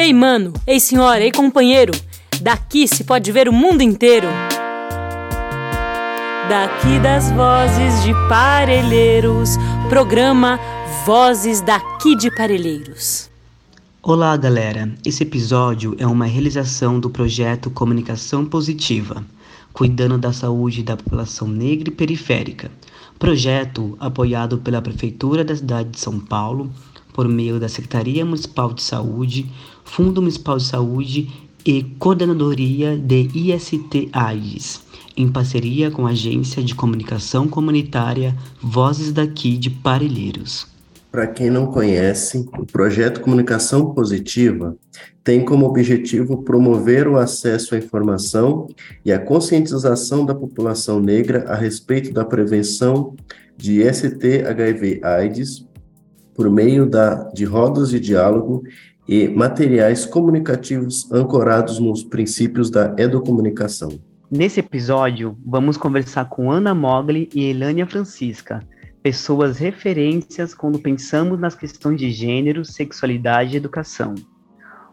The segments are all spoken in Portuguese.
Ei, mano, ei, senhora, ei, companheiro, daqui se pode ver o mundo inteiro. Daqui das vozes de Parelheiros, programa Vozes daqui de Parelheiros. Olá, galera. Esse episódio é uma realização do projeto Comunicação Positiva, cuidando da saúde da população negra e periférica. Projeto apoiado pela Prefeitura da cidade de São Paulo, por meio da Secretaria Municipal de Saúde, Fundo Municipal de Saúde e Coordenadoria de IST AIDS, em parceria com a Agência de Comunicação Comunitária Vozes daqui de Parelheiros. Para quem não conhece, o projeto Comunicação Positiva tem como objetivo promover o acesso à informação e a conscientização da população negra a respeito da prevenção de ST-HIV/AIDS por meio da, de rodas de diálogo e materiais comunicativos ancorados nos princípios da educomunicação. Nesse episódio, vamos conversar com Ana Mogli e Elânia Francisca, pessoas referências quando pensamos nas questões de gênero, sexualidade e educação.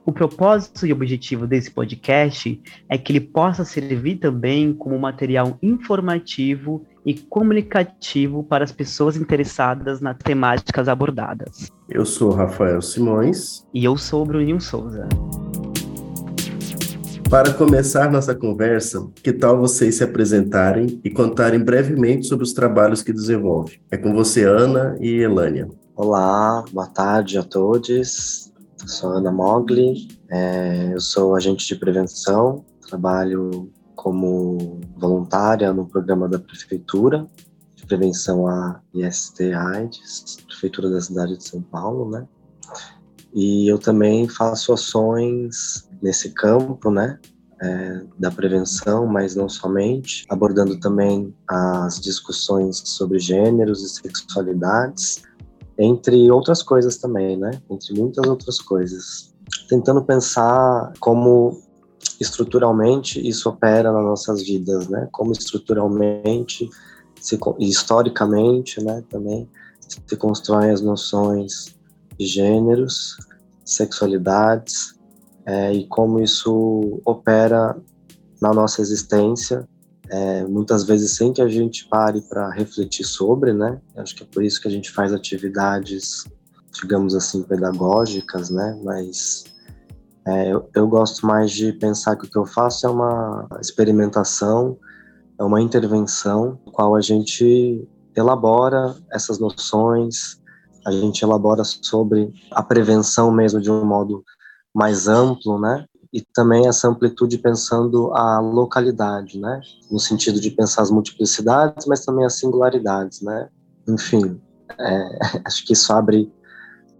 O propósito e objetivo desse podcast é que ele possa servir também como material informativo e comunicativo para as pessoas interessadas nas temáticas abordadas. Eu sou Rafael Simões. E eu sou Bruninho Souza. Para começar nossa conversa, que tal vocês se apresentarem e contarem brevemente sobre os trabalhos que desenvolvem? É com você, Ana e Elânia. Olá, boa tarde a todos. Sou Ana Mogli, é, eu sou agente de prevenção, trabalho como voluntária no programa da prefeitura de prevenção a IST AIDS, prefeitura da cidade de São Paulo, né? E eu também faço ações nesse campo, né? É, da prevenção, mas não somente, abordando também as discussões sobre gêneros e sexualidades, entre outras coisas também, né? Entre muitas outras coisas. Tentando pensar como estruturalmente isso opera nas nossas vidas, né? Como estruturalmente, se, historicamente, né, também se constroem as noções de gêneros, sexualidades é, e como isso opera na nossa existência, é, muitas vezes sem que a gente pare para refletir sobre, né? Acho que é por isso que a gente faz atividades, digamos assim, pedagógicas, né? Mas é, eu, eu, gosto mais de pensar que o que eu faço é uma experimentação, é uma intervenção, no qual a gente elabora essas noções, a gente elabora sobre a prevenção mesmo de um modo mais amplo, né? E também essa amplitude pensando a localidade, né? No sentido de pensar as multiplicidades, mas também as singularidades, né? Enfim, é, acho que isso abre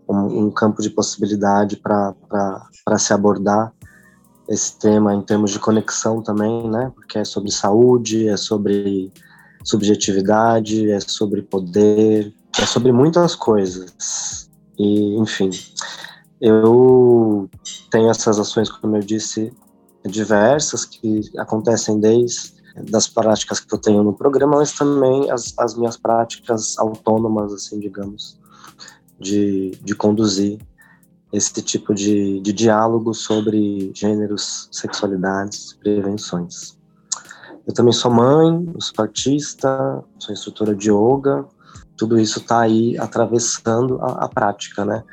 um, um campo de possibilidade para se abordar esse tema em termos de conexão também, né? Porque é sobre saúde, é sobre subjetividade, é sobre poder, é sobre muitas coisas. E, enfim, eu tenho essas ações, como eu disse, diversas que acontecem desde das práticas que eu tenho no programa, mas também as, as minhas práticas autônomas, assim, digamos, de, de conduzir esse tipo de, de diálogo sobre gêneros, sexualidades, prevenções. Eu também sou mãe, sou artista, sou instrutora de yoga, tudo isso está aí atravessando a, a, prática, né?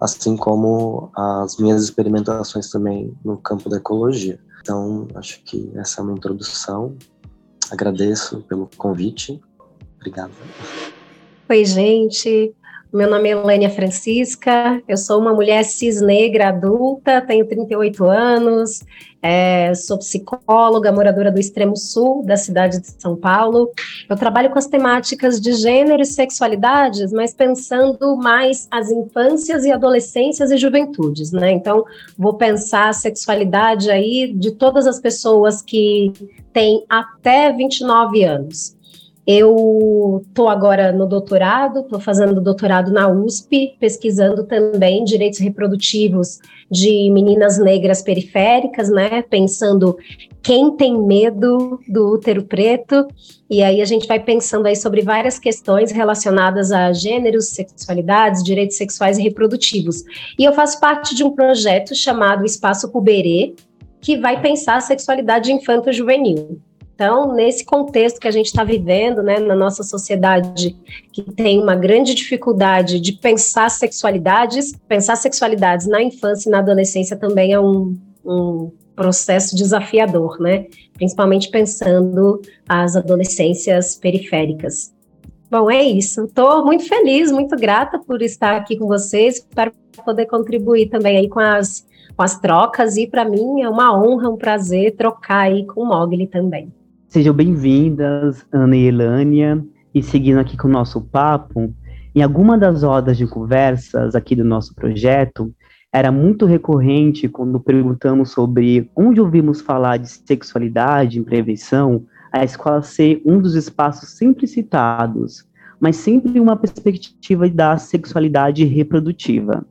Assim como as minhas experimentações também no campo da ecologia. Então, acho que essa é uma introdução. Agradeço pelo convite. Obrigado. Oi, gente. Meu nome é Elânia Francisca, eu sou uma mulher cis negra adulta, tenho 38 anos, é, sou psicóloga, moradora do extremo sul da cidade de São Paulo. Eu trabalho com as temáticas de gênero e sexualidades, mas pensando mais as infâncias e adolescências e juventudes, né? Então, vou pensar a sexualidade aí de todas as pessoas que têm até 29 anos. Eu estou agora no doutorado, estou fazendo doutorado na USP, pesquisando também direitos reprodutivos de meninas negras periféricas, né? Pensando quem tem medo do útero preto, e aí a gente vai pensando aí sobre várias questões relacionadas a gêneros, sexualidades, direitos sexuais e reprodutivos. E eu faço parte de um projeto chamado Espaço Cuberê, que vai pensar a sexualidade infanto-juvenil. Então, nesse contexto que a gente está vivendo, né, na nossa sociedade, que tem uma grande dificuldade de pensar sexualidades, pensar sexualidades na infância e na adolescência também é um, um processo desafiador, né? Principalmente pensando as adolescências periféricas. Bom, é isso. Estou muito feliz, muito grata por estar aqui com vocês, para poder contribuir também aí com as, com as trocas, e para mim é uma honra, um prazer trocar aí com o Mogli também. Sejam bem-vindas, Ana e Elânia, e seguindo aqui com o nosso papo, em alguma das rodas de conversas aqui do nosso projeto, era muito recorrente quando perguntamos sobre onde ouvimos falar de sexualidade em prevenção, a escola ser um dos espaços sempre citados, mas sempre uma perspectiva da sexualidade reprodutiva.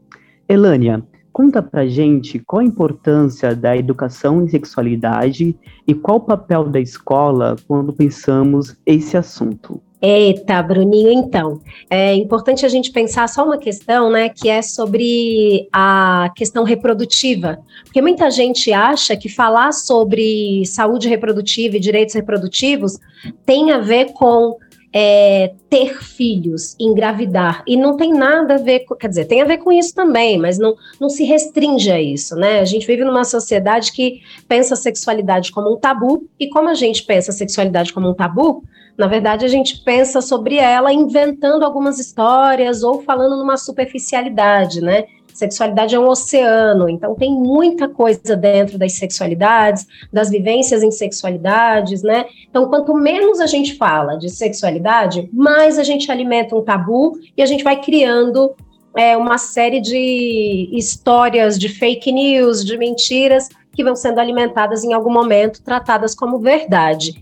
Elânia, Conta pra gente qual a importância da educação em sexualidade e qual o papel da escola quando pensamos esse assunto. Eita, Bruninho, então, é importante a gente pensar só uma questão, né, que é sobre a questão reprodutiva, porque muita gente acha que falar sobre saúde reprodutiva e direitos reprodutivos tem a ver com é, ter filhos, engravidar, e não tem nada a ver, com, quer dizer, tem a ver com isso também, mas não, não se restringe a isso, né? A gente vive numa sociedade que pensa a sexualidade como um tabu, e como a gente pensa a sexualidade como um tabu, na verdade a gente pensa sobre ela inventando algumas histórias ou falando numa superficialidade, né? Sexualidade é um oceano, então tem muita coisa dentro das sexualidades, das vivências em sexualidades, né? Então, quanto menos a gente fala de sexualidade, mais a gente alimenta um tabu e a gente vai criando é, uma série de histórias de fake news, de mentiras, que vão sendo alimentadas em algum momento, tratadas como verdade.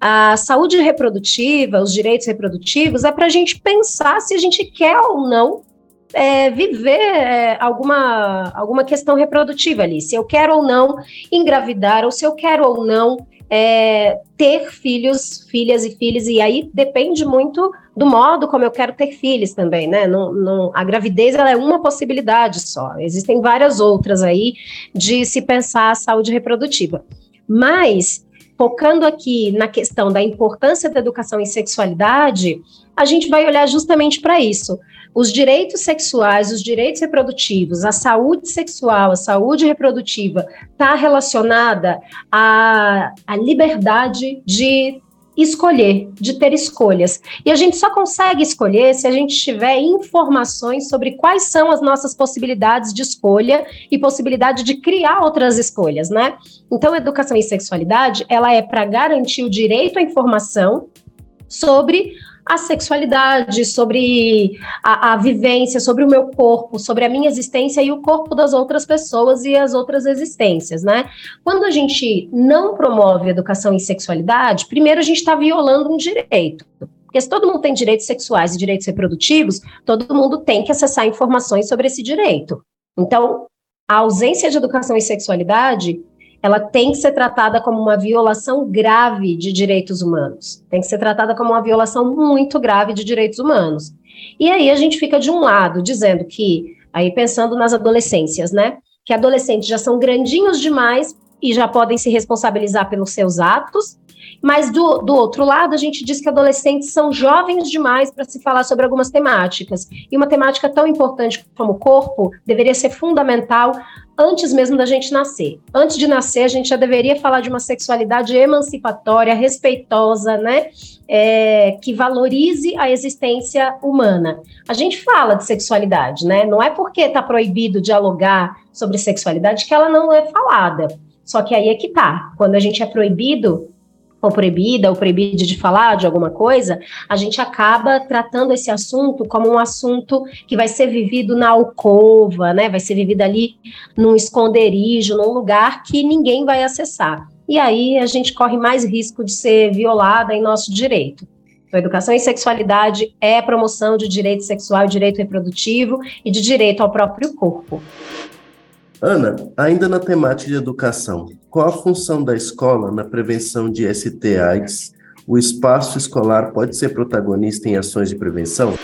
A saúde reprodutiva, os direitos reprodutivos, é para a gente pensar se a gente quer ou não é, viver é, alguma, alguma questão reprodutiva ali, se eu quero ou não engravidar, ou se eu quero ou não é, ter filhos, filhas e filhos, e aí depende muito do modo como eu quero ter filhos também, né? Não, não, a gravidez ela é uma possibilidade só, existem várias outras aí de se pensar a saúde reprodutiva. Mas, focando aqui na questão da importância da educação em sexualidade, a gente vai olhar justamente para isso os direitos sexuais, os direitos reprodutivos, a saúde sexual, a saúde reprodutiva, está relacionada à, à liberdade de escolher, de ter escolhas. E a gente só consegue escolher se a gente tiver informações sobre quais são as nossas possibilidades de escolha e possibilidade de criar outras escolhas, né? Então, educação em sexualidade, ela é para garantir o direito à informação sobre a sexualidade, sobre a, a, vivência, sobre o meu corpo, sobre a minha existência e o corpo das outras pessoas e as outras existências, né? Quando a gente não promove educação em sexualidade, primeiro a gente está violando um direito. Porque se todo mundo tem direitos sexuais e direitos reprodutivos, todo mundo tem que acessar informações sobre esse direito. Então, a ausência de educação em sexualidade ela tem que ser tratada como uma violação grave de direitos humanos. Tem que ser tratada como uma violação muito grave de direitos humanos. E aí a gente fica de um lado dizendo que, aí pensando nas adolescências, né? Que adolescentes já são grandinhos demais e já podem se responsabilizar pelos seus atos, mas do, do outro lado, a gente diz que adolescentes são jovens demais para se falar sobre algumas temáticas. E uma temática tão importante como o corpo deveria ser fundamental antes mesmo da gente nascer. Antes de nascer, a gente já deveria falar de uma sexualidade emancipatória, respeitosa, né? É, que valorize a existência humana. A gente fala de sexualidade, né? Não é porque está proibido dialogar sobre sexualidade que ela não é falada. Só que aí é que tá. Quando a gente é proibido, ou proibida ou proibida de falar de alguma coisa, a gente acaba tratando esse assunto como um assunto que vai ser vivido na alcova, né? Vai ser vivido ali num esconderijo, num lugar que ninguém vai acessar. E aí a gente corre mais risco de ser violada em nosso direito. Então, educação em sexualidade é promoção de direito sexual e direito reprodutivo e de direito ao próprio corpo. Ana, ainda na temática de educação, qual a função da escola na prevenção de ST-AIDS? O espaço escolar pode ser protagonista em ações de prevenção?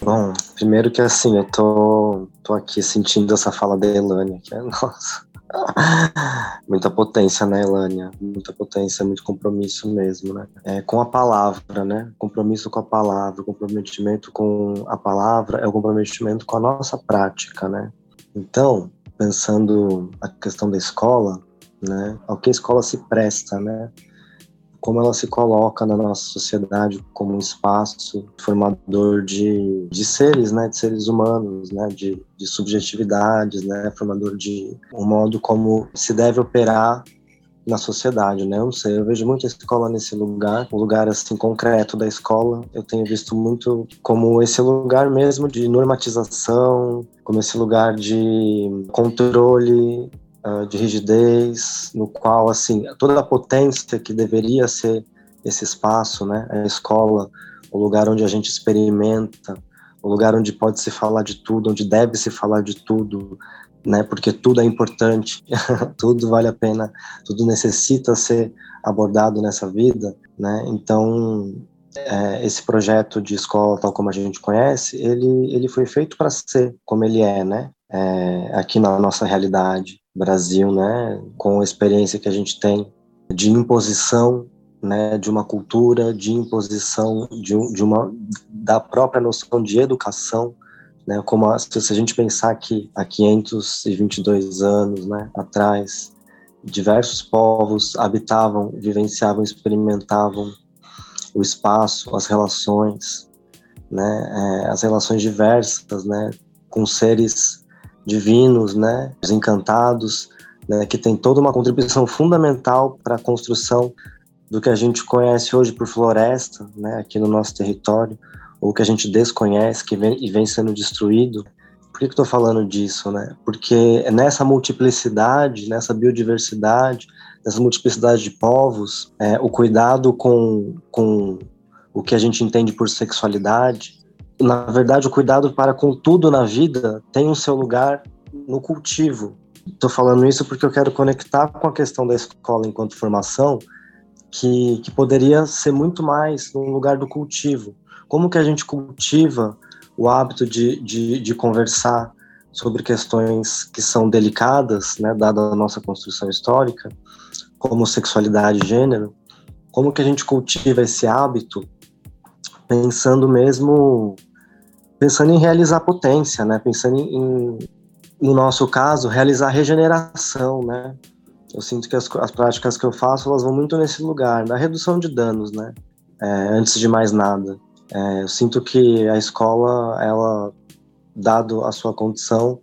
Bom, primeiro que assim, eu tô, tô aqui sentindo essa fala da Elânia, que é, nossa, Muita potência, né, Elânia? Muita potência, muito compromisso mesmo, né? É, com a palavra, né? Compromisso com a palavra, comprometimento com a palavra é o comprometimento com a nossa prática, né? Então, pensando a questão da escola, né? Ao que a escola se presta, né? como ela se coloca na nossa sociedade como um espaço formador de, de seres, né, de seres humanos, né, de, de subjetividades, né, formador de um modo como se deve operar na sociedade, né? Eu não sei, eu vejo muito a escola nesse lugar, um lugar assim concreto da escola. Eu tenho visto muito como esse lugar mesmo de normatização, como esse lugar de controle uh, de rigidez, no qual, assim, toda a potência que deveria ser esse espaço, né, a escola, o lugar onde a gente experimenta, o lugar onde pode se falar de tudo, onde deve se falar de tudo, né, porque tudo é importante, tudo vale a pena, tudo necessita ser abordado nessa vida, né, então é, esse projeto de escola tal como a gente conhece, ele, ele foi feito para ser como ele é, né, é, aqui na nossa realidade, Brasil, né, com a experiência que a gente tem de imposição, né, de uma cultura, de imposição de, de uma da própria noção de educação, né, como se a gente pensar que há 522 anos, né, atrás, diversos povos habitavam, vivenciavam, experimentavam o espaço, as relações, né, é, as relações diversas, né, com seres divinos, né, os encantados, né, que tem toda uma contribuição fundamental para a construção do que a gente conhece hoje por floresta, né, aqui no nosso território, ou que a gente desconhece, que vem e vem sendo destruído. Por que estou falando disso, né? Porque nessa multiplicidade, nessa biodiversidade, nessa multiplicidade de povos, é, o cuidado com, com o que a gente entende por sexualidade, na verdade, o cuidado para com tudo na vida tem o seu lugar no cultivo. Estou falando isso porque eu quero conectar com a questão da escola enquanto formação, que, que poderia ser muito mais no lugar do cultivo. Como que a gente cultiva o hábito de, de, de conversar sobre questões que são delicadas, né, dada a nossa construção histórica, como sexualidade e gênero, como que a gente cultiva esse hábito pensando mesmo pensando em realizar potência, né? Pensando em, no nosso caso, realizar regeneração, né? Eu sinto que as, as, práticas que eu faço, elas vão muito nesse lugar, da redução de danos, né? É, antes de mais nada. É, eu sinto que a escola, ela, dado a sua condição,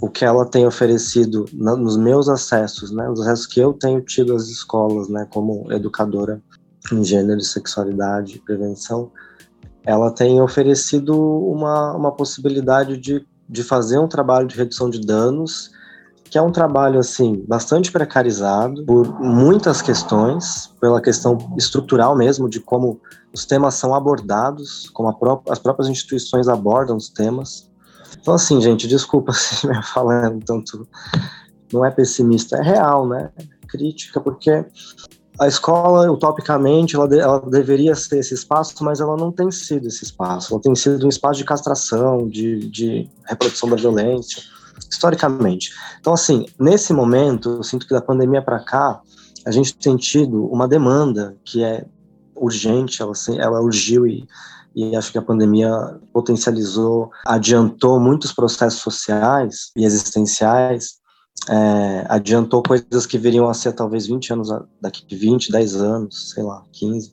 o que ela tem oferecido na, nos meus acessos, né? Nos acessos que eu tenho tido às escolas, né? Como educadora em gênero, sexualidade prevenção, ela tem oferecido uma, uma possibilidade de, de fazer um trabalho de redução de danos, que é um trabalho assim bastante precarizado por muitas questões, pela questão estrutural mesmo de como os temas são abordados, como pró as próprias instituições abordam os temas. Então assim, gente, desculpa se me falando tanto não é pessimista, é real, né? Crítica, porque a escola, utopicamente, ela, de, ela, deveria ser esse espaço, mas ela não tem sido esse espaço. Ela tem sido um espaço de castração, de, de reprodução da violência, historicamente. Então, assim, nesse momento, eu sinto que da pandemia para cá, a gente tem tido uma demanda que é urgente, ela, ela urgiu e, e acho que a pandemia potencializou, adiantou muitos processos sociais e existenciais é, adiantou coisas que viriam a ser talvez 20 anos, daqui 20, 10 anos, sei lá, 15.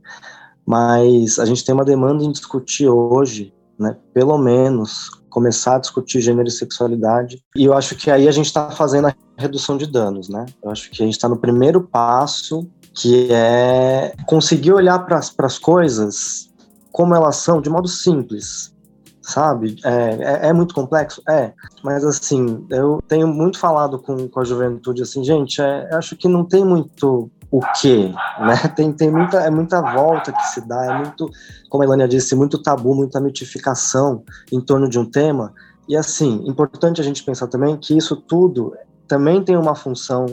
Mas a gente tem uma demanda em discutir hoje, né, pelo menos, começar a discutir gênero e sexualidade. E eu acho que aí a gente está fazendo a redução de danos, né? Eu acho que a gente está no primeiro passo, que é conseguir olhar para as coisas como elas são, de modo simples, sabe? É, é, é, muito complexo? É, mas assim, eu tenho muito falado com, com a juventude assim, gente, é, acho que não tem muito o quê? Né? Tem, tem muita, é muita volta que se dá, é muito, como a Elânia disse, muito tabu, muita mitificação em torno de um tema. E assim, importante a gente pensar também que isso tudo também tem uma função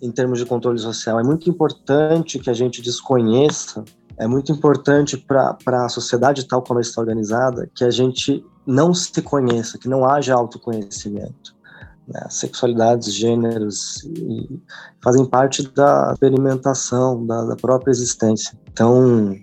em termos de controle social. É muito importante que a gente desconheça, é muito importante para a sociedade tal como ela está organizada, que a gente não se conheça, que não haja autoconhecimento né, sexualidades, gêneros, fazem parte da experimentação, da, da própria existência. Então,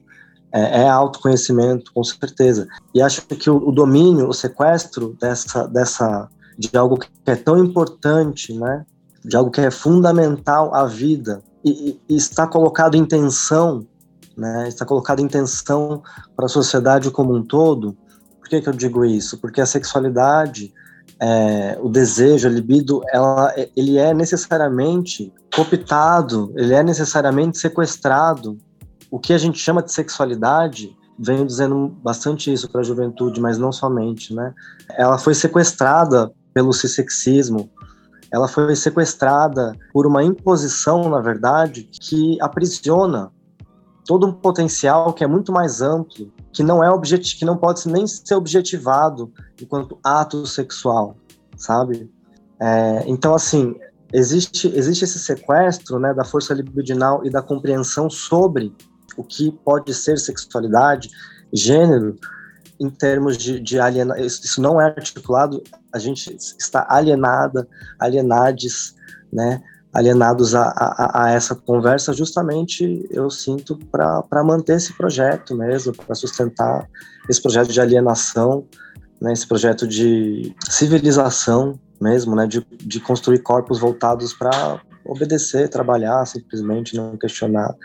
é, é, autoconhecimento, com certeza. E acho que o, o, domínio, o sequestro dessa, dessa, de algo que é tão importante, né, de algo que é fundamental à vida, e, e está colocado em tensão, né, está colocado em tensão para a sociedade como um todo. Por que, que eu digo isso? Porque a sexualidade é, o desejo, a libido, ela, ele é necessariamente cooptado, ele é necessariamente sequestrado. O que a gente chama de sexualidade, venho dizendo bastante isso para a juventude, mas não somente, né? Ela foi sequestrada pelo cissexismo, ela foi sequestrada por uma imposição, na verdade, que aprisiona todo um potencial que é muito mais amplo, que não é objetivo, que não pode nem ser objetivado enquanto ato sexual, sabe? É, então, assim, existe existe esse sequestro, né, da força libidinal e da compreensão sobre o que pode ser sexualidade, gênero, em termos de, de aliena, isso não é articulado, a gente está alienada, alienades, né, alienados a, a, a, essa conversa, justamente eu sinto para manter esse projeto mesmo, para sustentar esse projeto de alienação, né, esse projeto de civilização mesmo, né, de, de construir corpos voltados para obedecer, trabalhar, simplesmente não questionar.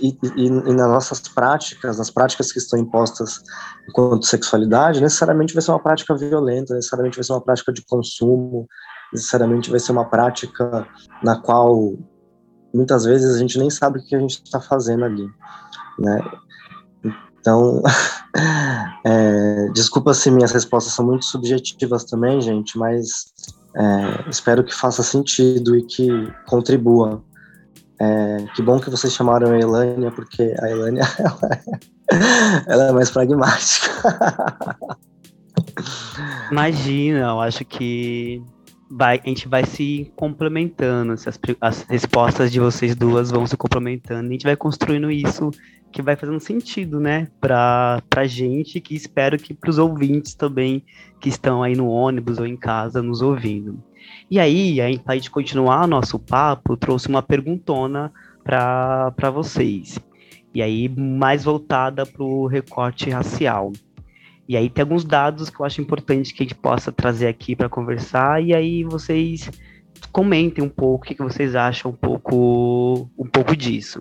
E, e, e, nas nossas práticas, nas práticas que estão impostas enquanto sexualidade, necessariamente vai ser uma prática violenta, necessariamente vai ser uma prática de consumo, necessariamente vai ser uma prática na qual muitas vezes a gente nem sabe o que a gente está fazendo ali, né? Então, é, desculpa se minhas respostas são muito subjetivas também, gente, mas é, espero que faça sentido e que contribua. É, que bom que vocês chamaram a Elânia, porque a Elânia ela é, ela é mais pragmática. Imagina, eu acho que vai, a gente vai se complementando, as, as respostas de vocês duas vão se complementando, a gente vai construindo isso que vai fazendo sentido, né, pra, pra gente, que espero que pros ouvintes também, que estão aí no ônibus ou em casa nos ouvindo. E aí, aí pra gente continuar nosso papo, trouxe uma perguntona para vocês. E aí, mais voltada pro recorte racial. E aí tem alguns dados que eu acho importante que a gente possa trazer aqui para conversar, e aí vocês comentem um pouco o que, vocês acham um pouco, um pouco disso.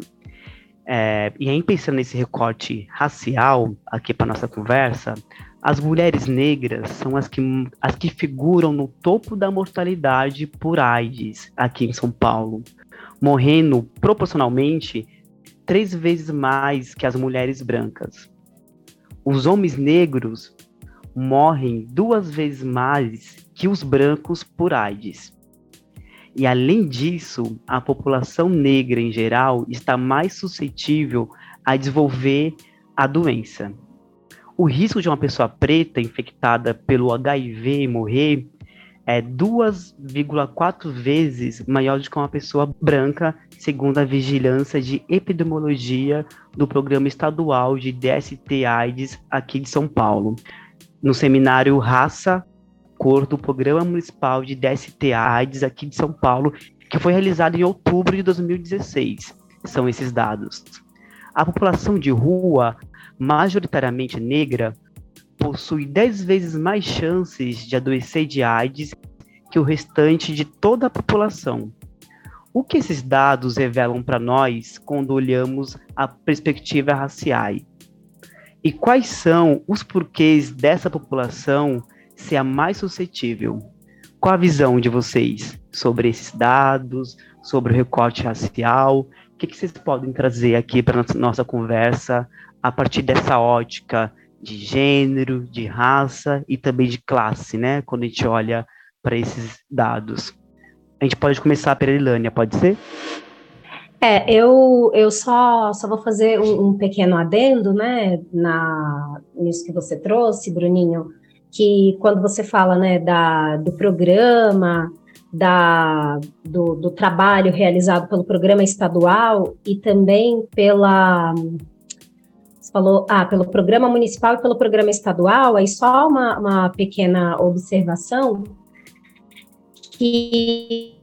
É, e aí, pensando nesse recorte racial aqui para nossa conversa, as mulheres negras são as que, as que figuram no topo da mortalidade por AIDS aqui em São Paulo, morrendo proporcionalmente três vezes mais que as mulheres brancas os homens negros morrem duas vezes mais que os brancos por AIDS. E além disso, a população negra em geral está mais suscetível a desenvolver a doença. O risco de uma pessoa preta infectada pelo HIV morrer é 2,4 vezes maior do que uma pessoa branca, segundo a Vigilância de Epidemiologia do Programa Estadual de DST-AIDS aqui de São Paulo, no seminário Raça, Cor do Programa Municipal de DST-AIDS aqui de São Paulo, que foi realizado em outubro de 2016. São esses dados. A população de rua, majoritariamente negra, possui 10 vezes mais chances de adoecer de AIDS que o restante de toda a população. O que esses dados revelam para nós quando olhamos a perspectiva racial? E quais são os porquês dessa população ser a mais suscetível? Qual a visão de vocês sobre esses dados, sobre o recorte racial? O que, que vocês podem trazer aqui para nossa conversa a partir dessa ótica de gênero, de raça e também de classe, né? Quando a gente olha para esses dados. A gente pode começar pela Ilânia, pode ser? É, eu, eu só, só vou fazer um, um, pequeno adendo, né, na, nisso que você trouxe, Bruninho, que quando você fala, né, da, do programa, da, do, do trabalho realizado pelo programa estadual e também pela, você falou, ah, pelo programa municipal e pelo programa estadual, aí só uma, uma pequena observação, que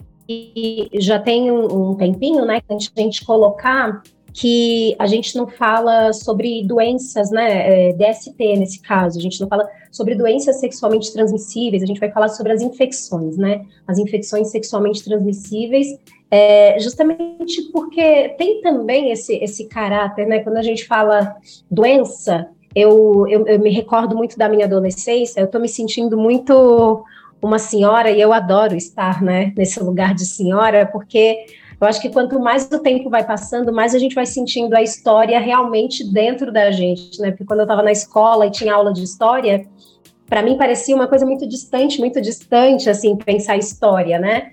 já tem um, um tempinho, né, que a gente colocar que a gente não fala sobre doenças, né, é, DST nesse caso, a gente não fala sobre doenças sexualmente transmissíveis, a gente vai falar sobre as infecções, né, as infecções sexualmente transmissíveis, é, justamente porque tem também esse, esse caráter, né, quando a gente fala doença, eu, eu, eu me recordo muito da minha adolescência, eu estou me sentindo muito uma senhora, e eu adoro estar né, nesse lugar de senhora, porque eu acho que quanto mais o tempo vai passando, mais a gente vai sentindo a história realmente dentro da gente, né? Porque quando eu estava na escola e tinha aula de história, para mim parecia uma coisa muito distante, muito distante, assim, pensar história, né?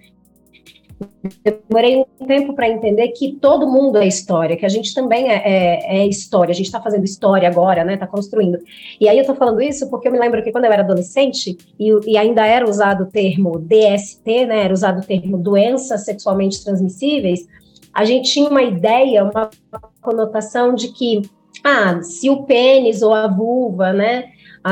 Demorei um tempo para entender que todo mundo é história, que a gente também é, é, é história, a gente está fazendo história agora, né? Está construindo. E aí eu estou falando isso porque eu me lembro que quando eu era adolescente e, e, ainda era usado o termo DST, né? Era usado o termo doenças sexualmente transmissíveis, a gente tinha uma ideia, uma conotação de que ah, se o pênis ou a vulva, né?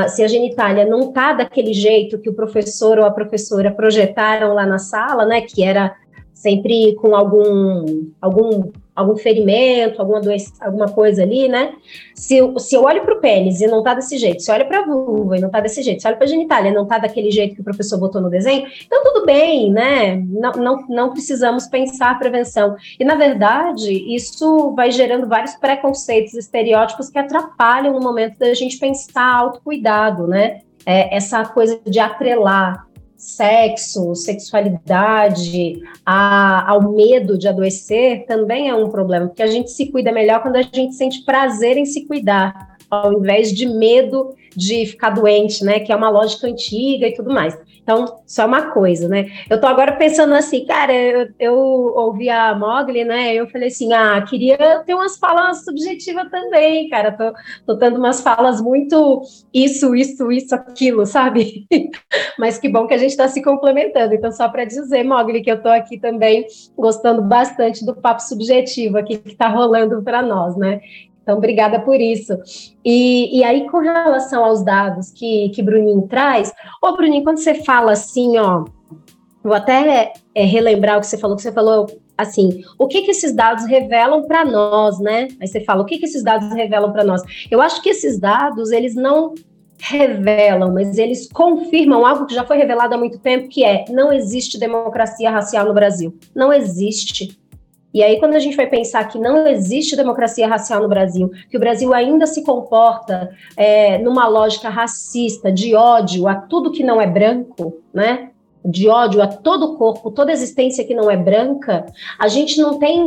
se a genitália não tá daquele jeito que o professor ou a professora projetaram lá na sala, né, que era sempre com algum, algum, algum ferimento, alguma doença, alguma coisa ali, né? Se, eu, se eu olho para o pênis e não tá desse jeito, se eu olho para a vulva e não tá desse jeito, se eu olho para a genitália e não tá daquele jeito que o professor botou no desenho, então tudo bem, né? Não, não, não precisamos pensar prevenção. E, na verdade, isso vai gerando vários preconceitos, estereótipos que atrapalham no momento da gente pensar autocuidado, né? É, essa coisa de atrelar sexo, sexualidade, a, ao medo de adoecer, também é um problema, porque a gente se cuida melhor quando a gente sente prazer em se cuidar, ao invés de medo de ficar doente, né? Que é uma lógica antiga e tudo mais. Então, só uma coisa, né? Eu tô agora pensando assim, cara, eu, eu ouvi a Mogli, né? Eu falei assim, ah, queria ter umas falas subjetivas também, cara. Tô, tô umas falas muito isso, isso, isso, aquilo, sabe? Mas que bom que a gente está se complementando. Então, só para dizer, Mogli, que eu tô aqui também gostando bastante do papo subjetivo aqui que está rolando para nós, né? Então, obrigada por isso. E, e aí, com relação aos dados que, que Bruninho traz, ô Bruninho, quando você fala assim, ó, vou até é, relembrar o que você falou, que você falou assim, o que que esses dados revelam para nós, né? Aí você fala, o que que esses dados revelam para nós? Eu acho que esses dados, eles não revelam, mas eles confirmam algo que já foi revelado há muito tempo, que é, não existe democracia racial no Brasil. Não existe. E aí, quando a gente vai pensar que não existe democracia racial no Brasil, que o Brasil ainda se comporta é, numa lógica racista, de ódio a tudo que não é branco, né? De ódio a todo corpo, toda existência que não é branca, a gente não tem,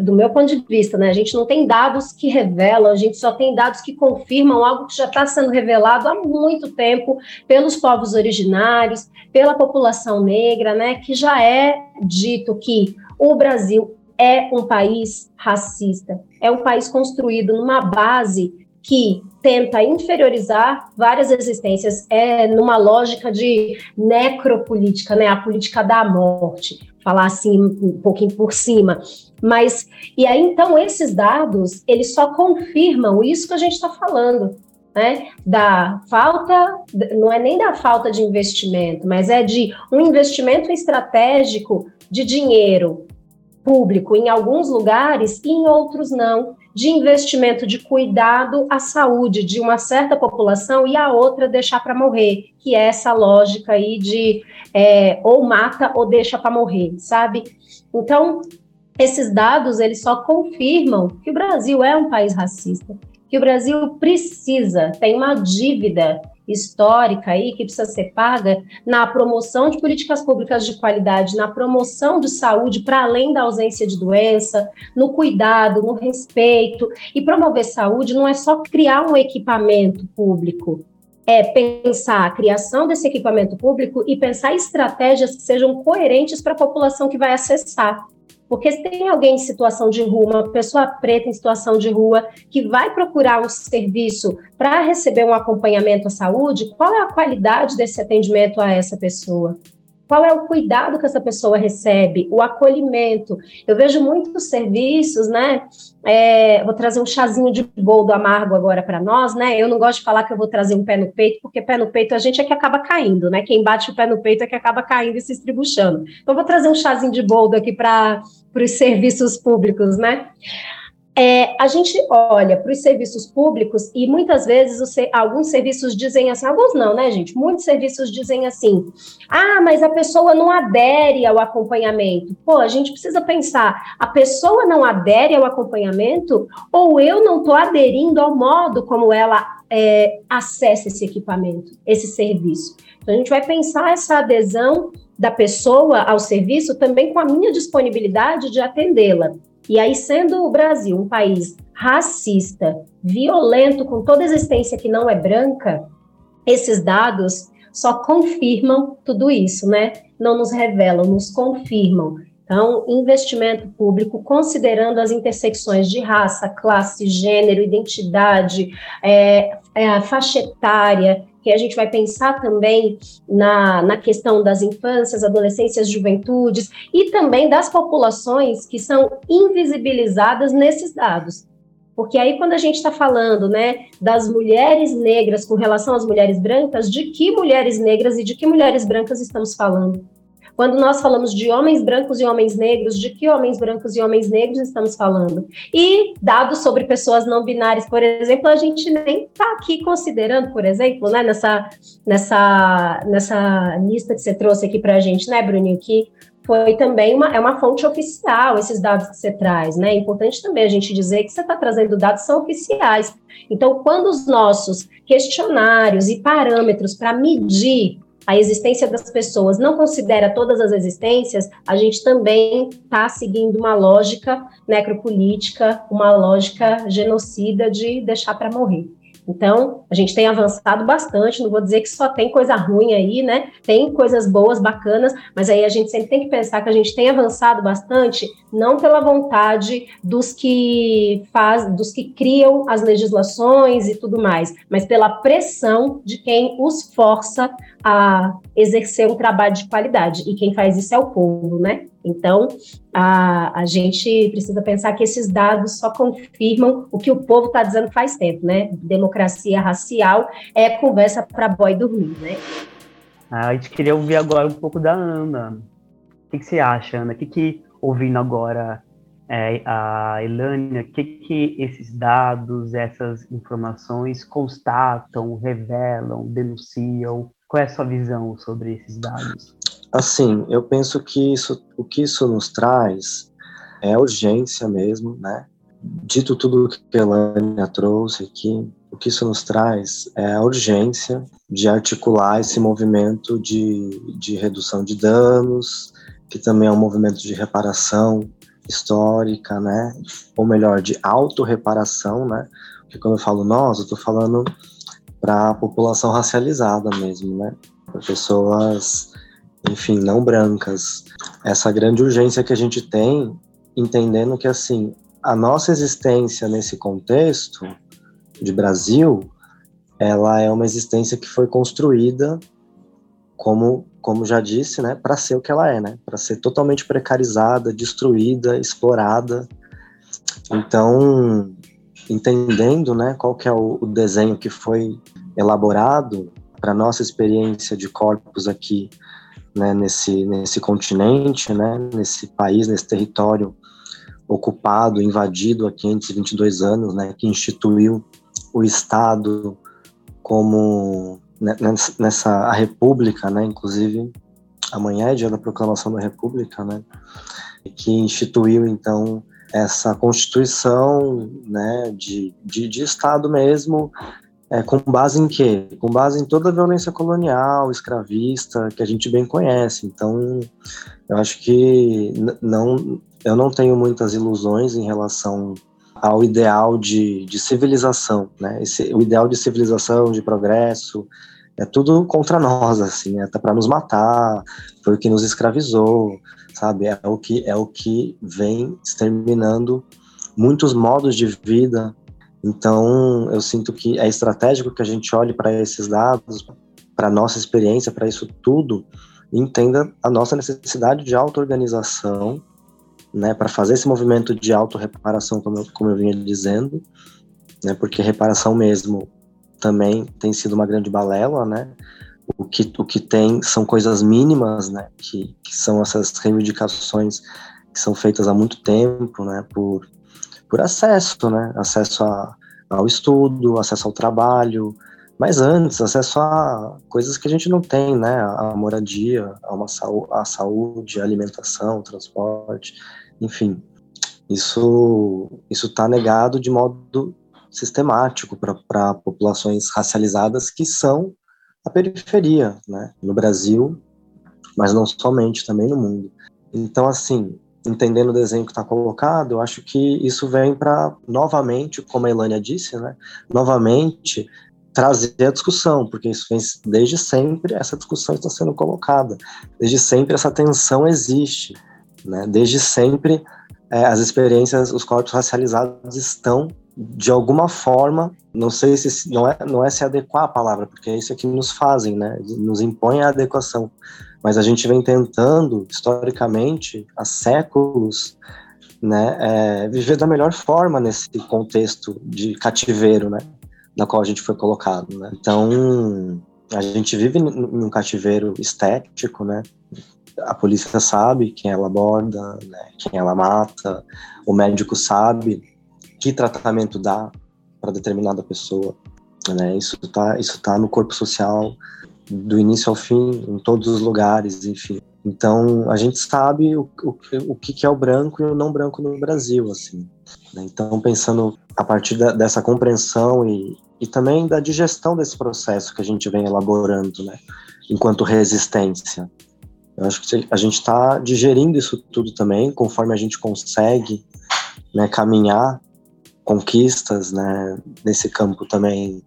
do meu ponto de vista, né? A gente não tem dados que revelam, a gente só tem dados que confirmam algo que já está sendo revelado há muito tempo pelos povos originários, pela população negra, né? Que já é dito que o Brasil é um país racista, é um país construído numa base que tenta inferiorizar várias existências, é numa lógica de necropolítica, né, a política da morte, falar assim um pouquinho por cima. Mas, e aí então esses dados, eles só confirmam isso que a gente está falando, né, da falta, não é nem da falta de investimento, mas é de um investimento estratégico de dinheiro público em alguns lugares e em outros não, de investimento de cuidado à saúde de uma certa população e a outra deixar para morrer, que é essa lógica aí de é, ou mata ou deixa para morrer, sabe? Então, esses dados eles só confirmam que o Brasil é um país racista, que o Brasil precisa, tem uma dívida histórica aí que precisa ser paga na promoção de políticas públicas de qualidade, na promoção de saúde para além da ausência de doença, no cuidado, no respeito. E promover saúde não é só criar um equipamento público, é pensar a criação desse equipamento público e pensar estratégias que sejam coerentes para a população que vai acessar. Porque se tem alguém em situação de rua, uma pessoa preta em situação de rua, que vai procurar um serviço para receber um acompanhamento à saúde, qual é a qualidade desse atendimento a essa pessoa? qual é o cuidado que essa pessoa recebe, o acolhimento. Eu vejo muitos serviços, né? É, vou trazer um chazinho de boldo amargo agora para nós, né? Eu não gosto de falar que eu vou trazer um pé no peito, porque pé no peito a gente é que acaba caindo, né? Quem bate o pé no peito é que acaba caindo e se estribuchando. Então, vou trazer um chazinho de boldo aqui para os serviços públicos, né? É, a gente olha para os serviços públicos e muitas vezes alguns serviços dizem assim, alguns não, né, gente? Muitos serviços dizem assim: ah, mas a pessoa não adere ao acompanhamento. Pô, a gente precisa pensar: a pessoa não adere ao acompanhamento ou eu não estou aderindo ao modo como ela é, acessa esse equipamento, esse serviço. Então, a gente vai pensar essa adesão da pessoa ao serviço também com a minha disponibilidade de atendê-la. E aí, sendo o Brasil um país racista, violento, com toda existência que não é branca, esses dados só confirmam tudo isso, né? Não nos revelam, nos confirmam. Então, investimento público, considerando as intersecções de raça, classe, gênero, identidade, é, é, faixa etária, que a gente vai pensar também na, na questão das infâncias, adolescências, juventudes e também das populações que são invisibilizadas nesses dados. Porque aí, quando a gente está falando né, das mulheres negras com relação às mulheres brancas, de que mulheres negras e de que mulheres brancas estamos falando? Quando nós falamos de homens brancos e homens negros, de que homens brancos e homens negros estamos falando? E dados sobre pessoas não binárias, por exemplo, a gente nem está aqui considerando, por exemplo, né, nessa, nessa, nessa lista que você trouxe aqui para a gente, né, Bruninho, que foi também uma, é uma fonte oficial, esses dados que você traz, né? É importante também a gente dizer que você está trazendo dados são oficiais. Então, quando os nossos questionários e parâmetros para medir a existência das pessoas não considera todas as existências, a gente também está seguindo uma lógica necropolítica, uma lógica genocida de deixar para morrer. Então, a gente tem avançado bastante, não vou dizer que só tem coisa ruim aí, né? Tem coisas boas, bacanas, mas aí a gente sempre tem que pensar que a gente tem avançado bastante, não pela vontade dos que faz, dos que criam as legislações e tudo mais, mas pela pressão de quem os força a exercer um trabalho de qualidade. E quem faz isso é o povo, né? Então, a, a gente precisa pensar que esses dados só confirmam o que o povo está dizendo faz tempo, né? Democracia racial é conversa para boy dormir, né? Ah, a gente queria ouvir agora um pouco da Ana. O que, que você acha, Ana? O que, que ouvindo agora é, a Elânia, o que, que esses dados, essas informações constatam, revelam, denunciam? Qual é a sua visão sobre esses dados? Assim, eu penso que isso, o que isso nos traz é urgência mesmo, né? Dito tudo o que a Elânia trouxe aqui, o que isso nos traz é a urgência de articular esse movimento de, de redução de danos, que também é um movimento de reparação histórica, né? Ou melhor, de autorreparação, né? Porque quando eu falo nós, eu estou falando para a população racializada mesmo, né? Para pessoas, enfim, não brancas. Essa grande urgência que a gente tem, entendendo que, assim, a nossa existência nesse contexto de Brasil, ela é uma existência que foi construída como, como já disse, né, para ser o que ela é, né, para ser totalmente precarizada, destruída, explorada. Então, entendendo, né, qual que é o, o desenho que foi elaborado para nossa experiência de corpos aqui, né, nesse nesse continente, né, nesse país, nesse território ocupado, invadido há 522 anos, né, que instituiu o Estado como né, nessa a República, né, inclusive amanhã é dia da proclamação da República, né, que instituiu então essa constituição, né, de, de, de Estado mesmo, é, com base em quê? Com base em toda a violência colonial, escravista, que a gente bem conhece. Então, eu acho que não, eu não tenho muitas ilusões em relação ao ideal de, de civilização, né? Esse, o ideal de civilização, de progresso, é tudo contra nós, assim, é para nos matar, foi o que nos escravizou, sabe? É o que é o que vem exterminando muitos modos de vida. Então, eu sinto que é estratégico que a gente olhe para esses dados, para nossa experiência, para isso tudo, e entenda a nossa necessidade de auto-organização, né, para fazer esse movimento de auto-reparação, como, eu, como eu vinha dizendo, né, porque reparação mesmo também tem sido uma grande balela, né, o que, o que tem são coisas mínimas, né, que, que são essas reivindicações que são feitas há muito tempo, né, por, por acesso, né, acesso a, ao estudo, acesso ao trabalho, mas antes, acesso a coisas que a gente não tem, né, a moradia, a, uma a saúde, a alimentação, transporte, enfim, isso isso está negado de modo sistemático para populações racializadas que são a periferia, né, no Brasil, mas não somente, também no mundo. Então, assim, entendendo o desenho que está colocado, eu acho que isso vem para, novamente, como a Elânia disse, né, novamente trazer a discussão, porque isso vem desde sempre, essa discussão está sendo colocada, desde sempre essa tensão existe. Né? Desde sempre, é, as experiências, os corpos racializados estão, de alguma forma, não sei se não é, não é se adequar a palavra, porque é isso que nos fazem, né? nos impõe a adequação. Mas a gente vem tentando, historicamente, há séculos, né, é, viver da melhor forma nesse contexto de cativeiro, né, na qual a gente foi colocado, né. Então, a gente vive num cativeiro estético, né, a polícia sabe quem ela aborda, né, quem ela mata, o médico sabe que tratamento dá para determinada pessoa. Né, isso está isso tá no corpo social do início ao fim, em todos os lugares, enfim. Então, a gente sabe o, o, o que é o branco e o não branco no Brasil, assim. Né. Então, pensando a partir da, dessa compreensão e, e também da digestão desse processo que a gente vem elaborando, né, enquanto resistência, eu acho que a gente está digerindo isso tudo também, conforme a gente consegue né, caminhar conquistas né, nesse campo também.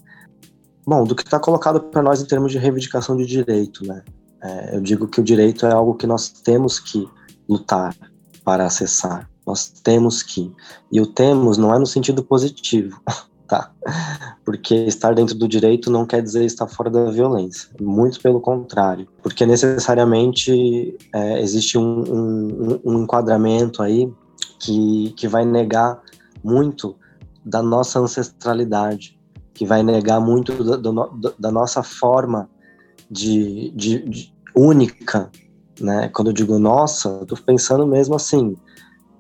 Bom, do que está colocado para nós em termos de reivindicação de direito, né? É, eu digo que o direito é algo que nós temos que lutar para acessar. Nós temos que. E o temos não é no sentido positivo, tá? Porque estar dentro do direito não quer dizer estar fora da violência, muito pelo contrário, porque necessariamente é, existe um, um, um, enquadramento aí que, que vai negar muito da nossa ancestralidade, que vai negar muito da, do, da nossa forma de, de, de, única, né? Quando eu digo nossa, estou pensando mesmo assim,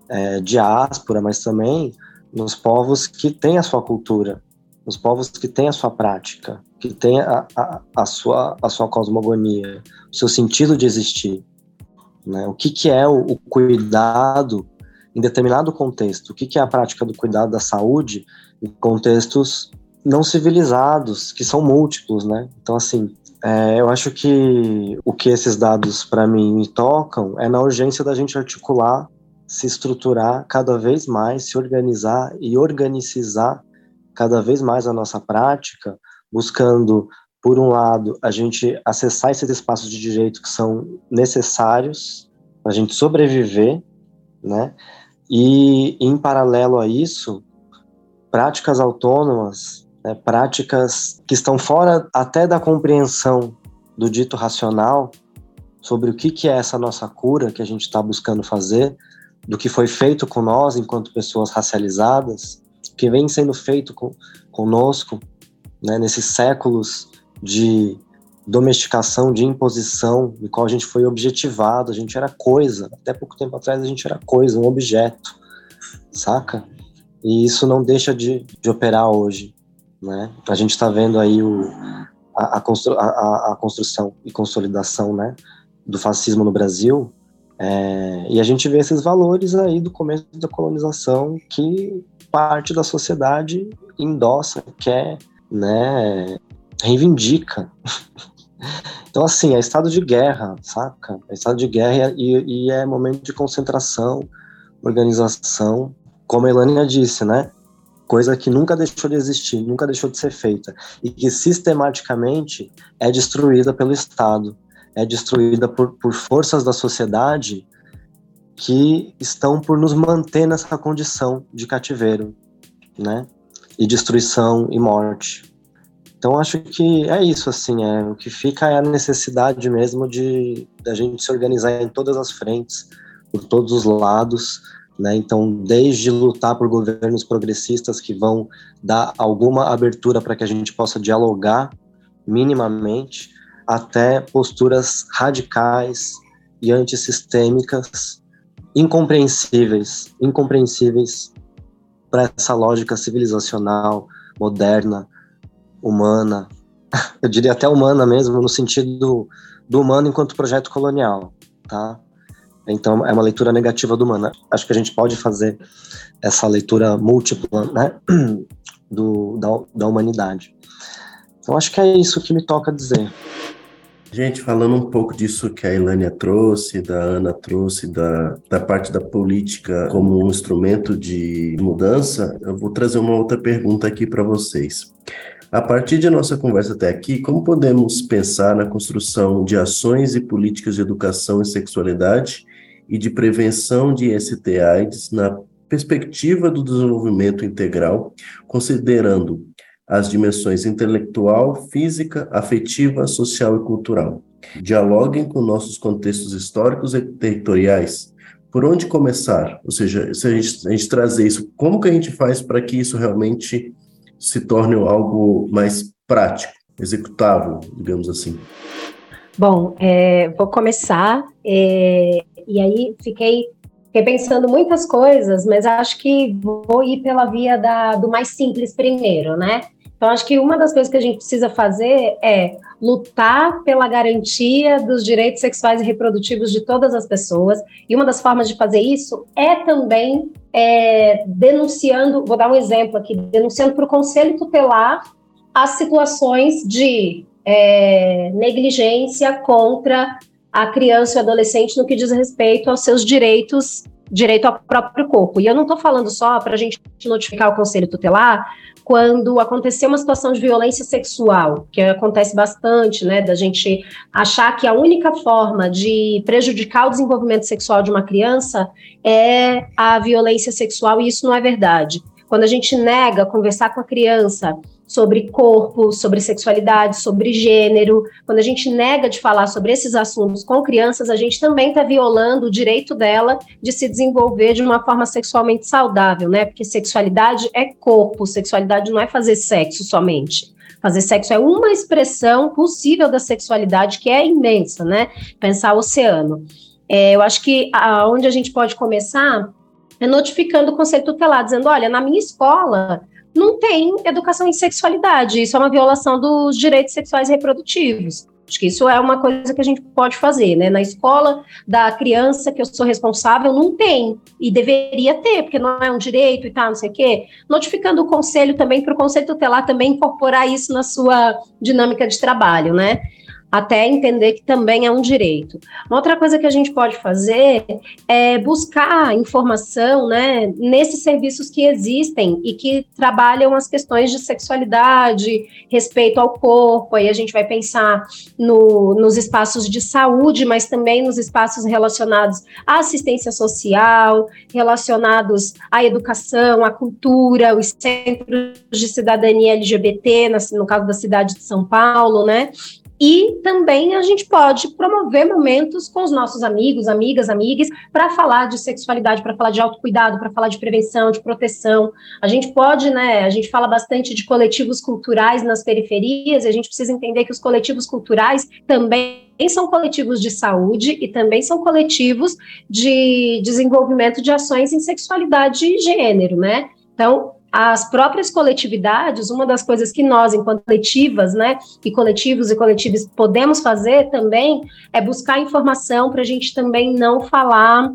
é, diáspora, mas também nos povos que têm a sua cultura, nos povos que têm a sua prática, que têm a, a, a, sua, a sua cosmogonia, o seu sentido de existir. Né? O que, que é o, o cuidado em determinado contexto? O que, é a prática do cuidado da saúde em contextos não civilizados, que são múltiplos, né? Então, assim, é, eu acho que o que esses dados para mim me tocam é na urgência da gente articular se estruturar cada vez mais, se organizar e organicizar cada vez mais a nossa prática, buscando, por um lado, a gente acessar esses espaços de direito que são necessários para a gente sobreviver, né? E, em paralelo a isso, práticas autônomas, né, práticas que estão fora até da compreensão do dito racional sobre o que, que é essa nossa cura que a gente está buscando fazer, do que foi feito com nós enquanto pessoas racializadas, que vem sendo feito com, conosco né, nesses séculos de domesticação, de imposição, no qual a gente foi objetivado, a gente era coisa. Até pouco tempo atrás a gente era coisa, um objeto, saca? E isso não deixa de, de operar hoje. Né? A gente está vendo aí o, a, a, constru, a, a construção e consolidação né, do fascismo no Brasil, é, e a gente vê esses valores aí do começo da colonização que parte da sociedade endossa, quer, né, reivindica. Então, assim, é estado de guerra, saca? É estado de guerra e, e é momento de concentração, organização. Como a Elânia disse, né? coisa que nunca deixou de existir, nunca deixou de ser feita, e que sistematicamente é destruída pelo Estado, é destruída por, por forças da sociedade que estão por nos manter nessa condição de cativeiro, né? E destruição e morte. Então acho que é isso, assim, é, o que fica é a necessidade mesmo de da gente se organizar em todas as frentes, por todos os lados, né? Então, desde lutar por governos progressistas que vão dar alguma abertura para que a gente possa dialogar minimamente, até posturas radicais e antissistêmicas incompreensíveis, incompreensíveis para essa lógica civilizacional, moderna, humana, eu diria até humana mesmo, no sentido do, humano enquanto projeto colonial, tá? Então, é uma leitura negativa do humano. Acho que a gente pode fazer essa leitura múltipla, né, do, da, da humanidade. Então, acho que é isso que me toca dizer. Gente, falando um pouco disso que a Ilânia trouxe, da Ana trouxe, da, da parte da política como um instrumento de mudança, eu vou trazer uma outra pergunta aqui para vocês. A partir de nossa conversa até aqui, como podemos pensar na construção de ações e políticas de educação e sexualidade e de prevenção de ST-AIDS na perspectiva do desenvolvimento integral, considerando as dimensões intelectual, física, afetiva, social e cultural. Dialoguem com nossos contextos históricos e territoriais. Por onde começar? Ou seja, se a gente, a gente trazer isso, como que a gente faz para que isso realmente se torne algo mais prático, executável, digamos assim? Bom, é, vou começar, é, e aí fiquei, fiquei, pensando muitas coisas, mas acho que vou ir pela via da, do mais simples primeiro, né? Então, acho que uma das coisas que a gente precisa fazer é lutar pela garantia dos direitos sexuais e reprodutivos de todas as pessoas. E uma das formas de fazer isso é também é, denunciando, vou dar um exemplo aqui, denunciando para o Conselho Tutelar as situações de é, negligência contra a criança e adolescente no que diz respeito aos seus direitos, direito ao próprio corpo. E eu não estou falando só para a gente notificar o Conselho Tutelar quando acontecer uma situação de violência sexual, que acontece bastante, né, da gente achar que a única forma de prejudicar o desenvolvimento sexual de uma criança é a violência sexual, e isso não é verdade. Quando a gente nega conversar com a criança sobre corpo, sobre sexualidade, sobre gênero. Quando a gente nega de falar sobre esses assuntos com crianças, a gente também está violando o direito dela de se desenvolver de uma forma sexualmente saudável, né? Porque sexualidade é corpo, sexualidade não é fazer sexo somente. Fazer sexo é uma expressão possível da sexualidade que é imensa, né? Pensar o oceano. É, eu acho que aonde a gente pode começar é notificando o conceito tutelar, dizendo: olha, na minha escola não tem educação em sexualidade. Isso é uma violação dos direitos sexuais e reprodutivos. Acho que isso é uma coisa que a gente pode fazer, né? Na escola da criança que eu sou responsável, não tem. E deveria ter, porque não é um direito e tal, não sei o quê. Notificando o conselho também, para o conselho tutelar também incorporar isso na sua dinâmica de trabalho, né? Até entender que também é um direito. Uma outra coisa que a gente pode fazer é buscar informação né, nesses serviços que existem e que trabalham as questões de sexualidade, respeito ao corpo, aí a gente vai pensar no, nos espaços de saúde, mas também nos espaços relacionados à assistência social, relacionados à educação, à cultura, os centros de cidadania LGBT, no caso da cidade de São Paulo, né? E também a gente pode promover momentos com os nossos amigos, amigas, amigas, para falar de sexualidade, para falar de autocuidado, para falar de prevenção, de proteção. A gente pode, né? A gente fala bastante de coletivos culturais nas periferias, e a gente precisa entender que os coletivos culturais também são coletivos de saúde e também são coletivos de desenvolvimento de ações em sexualidade e gênero, né? Então, as próprias coletividades, uma das coisas que nós, enquanto coletivas, né, e coletivos e coletivos podemos fazer também é buscar informação para a gente também não falar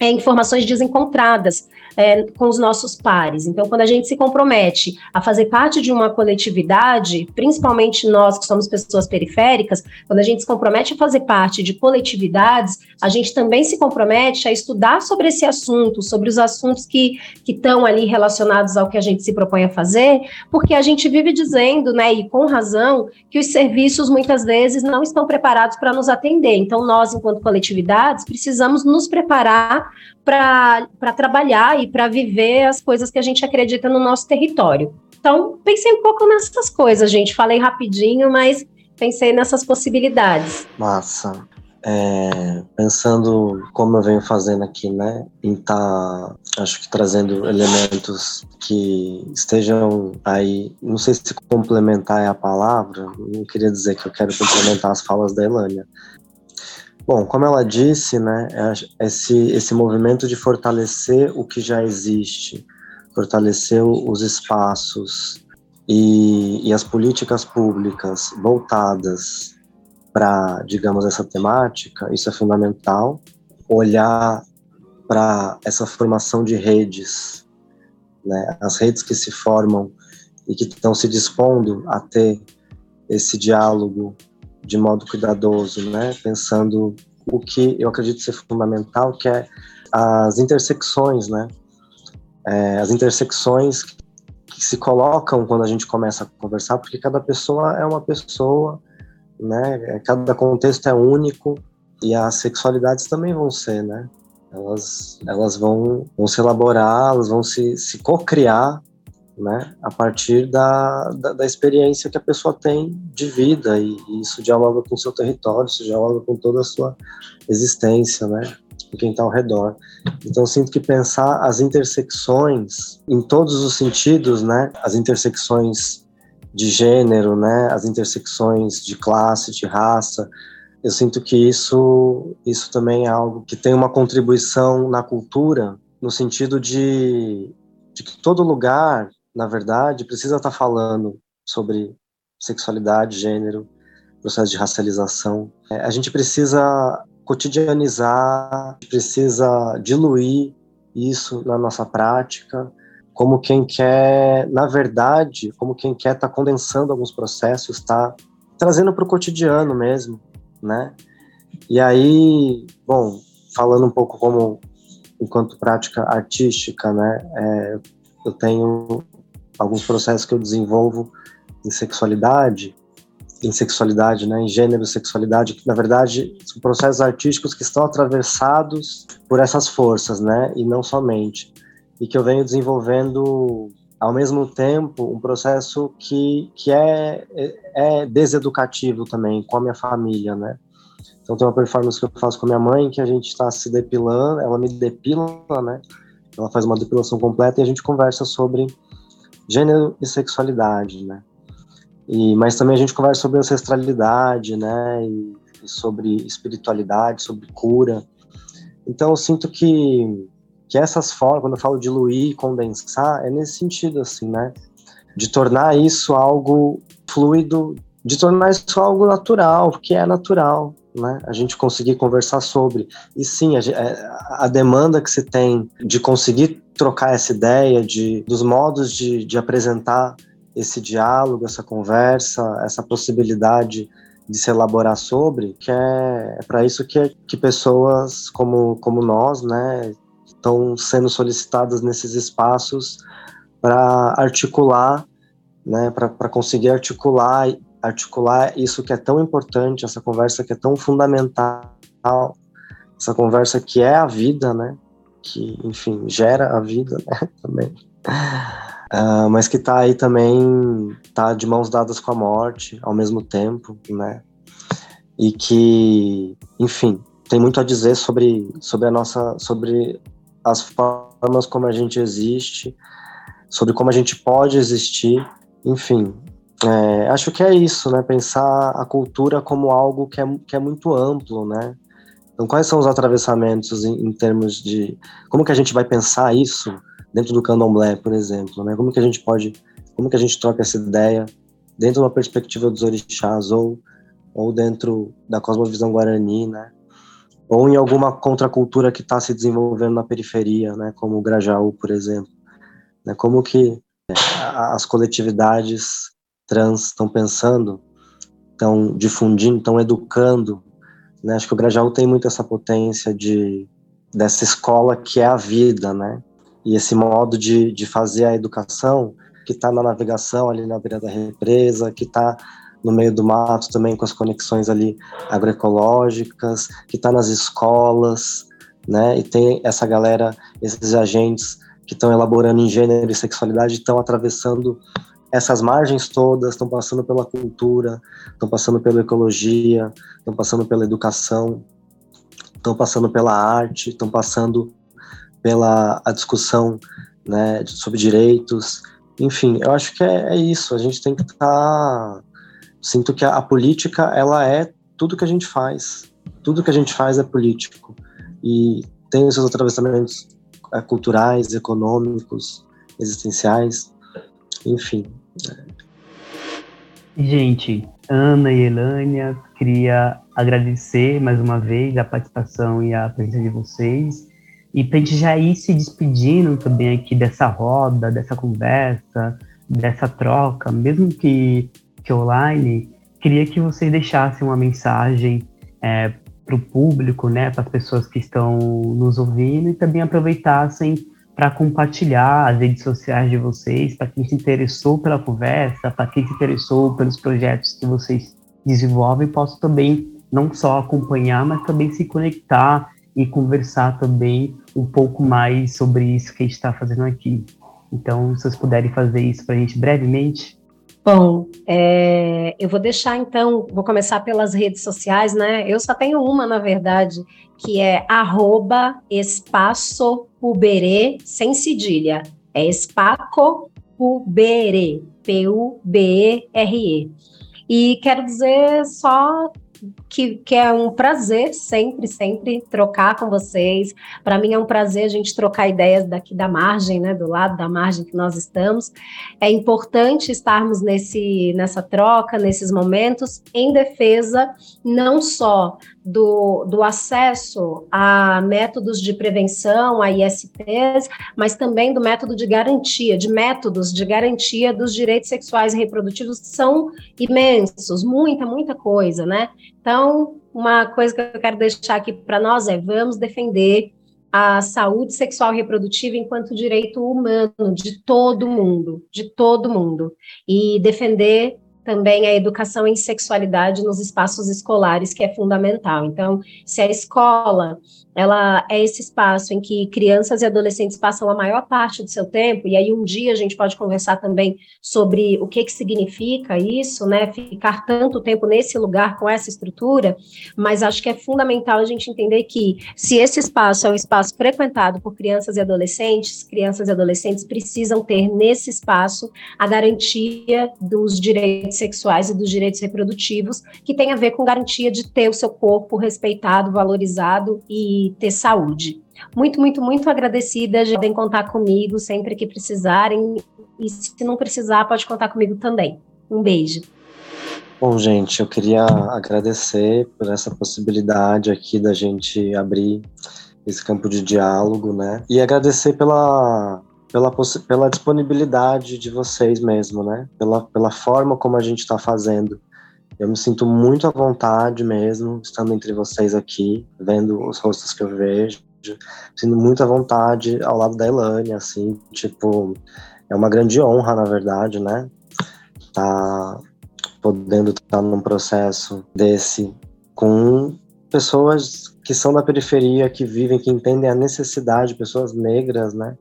é, informações desencontradas. É, com os nossos pares. Então, quando a gente se compromete a fazer parte de uma coletividade, principalmente nós que somos pessoas periféricas, quando a gente se compromete a fazer parte de coletividades, a gente também se compromete a estudar sobre esse assunto, sobre os assuntos que estão ali relacionados ao que a gente se propõe a fazer, porque a gente vive dizendo, né, e com razão, que os serviços muitas vezes não estão preparados para nos atender. Então, nós, enquanto coletividades, precisamos nos preparar para trabalhar e para viver as coisas que a gente acredita no nosso território. Então, pensei um pouco nessas coisas, gente. Falei rapidinho, mas pensei nessas possibilidades. Massa. É, pensando como eu venho fazendo aqui, né, em estar, tá, acho que trazendo elementos que estejam aí, não sei se complementar é a palavra, não queria dizer que eu quero complementar as falas da Elânia. Bom, como ela disse, né, esse, esse movimento de fortalecer o que já existe, fortalecer os espaços e, e as políticas públicas voltadas para, digamos, essa temática, isso é fundamental. Olhar para essa formação de redes, né, as redes que se formam e que estão se dispondo a ter esse diálogo de modo cuidadoso, né, pensando o que eu acredito ser fundamental, que é as intersecções, né, é, as intersecções que se colocam quando a gente começa a conversar, porque cada pessoa é uma pessoa né? Cada contexto é único e as sexualidades também vão ser, né? Elas, elas vão, vão se elaborar, elas vão se, se co-criar, né? A partir da, da, da, experiência que a pessoa tem de vida e, e isso dialoga com o seu território, isso dialoga com toda a sua existência, né? Com quem está ao redor. Então, sinto que pensar as intersecções em todos os sentidos, né? As intersecções de gênero, né, as intersecções de classe, de raça. Eu sinto que isso, isso também é algo que tem uma contribuição na cultura, no sentido de, de que todo lugar, na verdade, precisa estar falando sobre sexualidade, gênero, processo de racialização. É, a gente precisa cotidianizar, precisa diluir isso na nossa prática, como quem quer, na verdade, como quem quer estar tá condensando alguns processos, está trazendo para o cotidiano mesmo, né? E aí, bom, falando um pouco como enquanto prática artística, né? É, eu tenho alguns processos que eu desenvolvo em sexualidade, em sexualidade, né, em gênero sexualidade, que na verdade são processos artísticos que estão atravessados por essas forças, né, e não somente e que eu venho desenvolvendo ao mesmo tempo um processo que, que é, é deseducativo também com a minha família, né? Então tem uma performance que eu faço com a minha mãe que a gente está se depilando, ela me depila, né? Ela faz uma depilação completa e a gente conversa sobre gênero e sexualidade, né? E, mas também a gente conversa sobre ancestralidade, né? E, e sobre espiritualidade, sobre cura. Então eu sinto que que essas formas, quando eu falo diluir, condensar, é nesse sentido, assim, né? De tornar isso algo fluido, de tornar isso algo natural, que é natural, né? A gente conseguir conversar sobre. E sim, a, é, a demanda que se tem de conseguir trocar essa ideia, de, dos modos de, de apresentar esse diálogo, essa conversa, essa possibilidade de se elaborar sobre, que é, é para isso que, que pessoas como, como nós, né, estão sendo solicitadas nesses espaços para articular, né, para conseguir articular, articular isso que é tão importante, essa conversa que é tão fundamental, essa conversa que é a vida, né, que, enfim, gera a vida, né, também. Uh, mas que está aí também, está de mãos dadas com a morte ao mesmo tempo, né? E que, enfim, tem muito a dizer sobre, sobre a nossa, sobre as formas como a gente existe, sobre como a gente pode existir, enfim. É, acho que é isso, né? Pensar a cultura como algo que é, que é muito amplo, né? Então, quais são os atravessamentos em, em, termos de como que a gente vai pensar isso dentro do candomblé, por exemplo, né? Como que a gente pode, como que a gente troca essa ideia dentro de uma perspectiva dos orixás ou ou dentro da cosmovisão guarani, né? ou em alguma contracultura que está se desenvolvendo na periferia, né, como o Grajaú, por exemplo. Né, como que é, as coletividades trans estão pensando, estão difundindo, estão educando. Né? Acho que o Grajaú tem muito essa potência de dessa escola que é a vida, né? E esse modo de, de fazer a educação que está na navegação ali na beira da represa, que está no meio do mato também com as conexões ali agroecológicas, que está nas escolas, né? E tem essa galera, esses agentes que estão elaborando em gênero e sexualidade, estão atravessando essas margens todas, estão passando pela cultura, estão passando pela ecologia, estão passando pela educação, estão passando pela arte, estão passando pela a discussão né, sobre direitos, enfim, eu acho que é, é isso. A gente tem que estar. Tá... Sinto que a, a, política ela é tudo que a gente faz. Tudo que a gente faz é político e tem os seus atravessamentos é, culturais, econômicos, existenciais, enfim. Gente, Ana e Elânia, queria agradecer mais uma vez a participação e a presença de vocês. E para a gente já ir se despedindo também aqui dessa roda, dessa conversa, dessa troca, mesmo que, que online, queria que vocês deixassem uma mensagem é, para o público, né, para as pessoas que estão nos ouvindo e também aproveitassem para compartilhar as redes sociais de vocês, para quem se interessou pela conversa, para quem se interessou pelos projetos que vocês desenvolvem, possa também não só acompanhar, mas também se conectar e conversar também um pouco mais sobre isso que a gente está fazendo aqui. Então, se vocês puderem fazer isso para a gente brevemente. Bom, é, eu vou deixar então, vou começar pelas redes sociais, né? Eu só tenho uma, na verdade, que é arroba espaço puberê, sem cedilha. É espaco puberê, P-U-B-E-R-E. E quero dizer só que, que é um prazer sempre, sempre trocar com vocês. Para mim é um prazer a gente trocar ideias daqui da margem, né, do lado da margem que nós estamos. É importante estarmos nesse, nessa troca, nesses momentos, em defesa não só do, do acesso a métodos de prevenção, a ISTs, mas também do método de garantia, de métodos de garantia dos direitos sexuais e reprodutivos, são imensos, muita, muita coisa, né? Então, uma coisa que eu quero deixar aqui para nós é: vamos defender a saúde sexual e reprodutiva enquanto direito humano de todo mundo, de todo mundo, e defender também a educação em sexualidade nos espaços escolares, que é fundamental. Então, se a escola ela é esse espaço em que crianças e adolescentes passam a maior parte do seu tempo, e aí um dia a gente pode conversar também sobre o que, que significa isso, né, ficar tanto tempo nesse lugar com essa estrutura, mas acho que é fundamental a gente entender que se esse espaço é um espaço frequentado por crianças e adolescentes, crianças e adolescentes precisam ter nesse espaço a garantia dos direitos sexuais e dos direitos reprodutivos, que tem a ver com garantia de ter o seu corpo respeitado, valorizado e ter saúde. Muito, muito, muito agradecida. Já podem contar comigo sempre que precisarem. E se não precisar, pode contar comigo também. Um beijo. Bom, gente, eu queria agradecer por essa possibilidade aqui da gente abrir esse campo de diálogo, né? E agradecer pela, pela, pela disponibilidade de vocês mesmo, né? Pela, pela forma como a gente está fazendo. Eu me sinto muito à vontade mesmo, estando entre vocês aqui, vendo os rostos que eu vejo. Sinto muito à vontade ao lado da Elane, assim, tipo, é uma grande honra, na verdade, né? Tá podendo estar num processo desse com pessoas que são da periferia, que vivem, que entendem a necessidade, pessoas negras, né?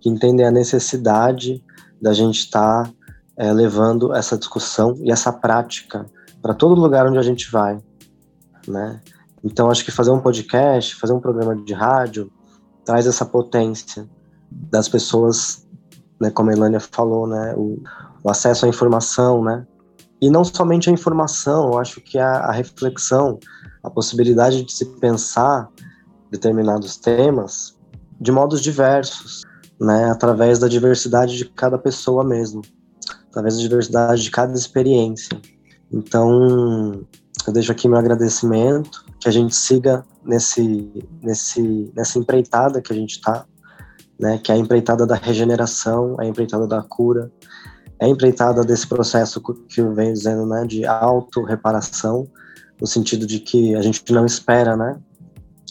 Que entendem a necessidade da gente estar tá, é, levando essa discussão e essa prática para todo lugar onde a gente vai, né? Então acho que fazer um podcast, fazer um programa de rádio traz essa potência das pessoas, né, como a Elânia falou, né, o, o acesso à informação, né? E não somente a informação, eu acho que a, a reflexão, a possibilidade de se pensar determinados temas de modos diversos, né, através da diversidade de cada pessoa mesmo, através da diversidade de cada experiência. Então, eu deixo aqui meu agradecimento, que a gente siga nesse, nesse, nessa empreitada que a gente está, né, que é a empreitada da regeneração, a empreitada da cura, é a empreitada desse processo que eu venho dizendo, né, de auto-reparação, no sentido de que a gente não espera, né,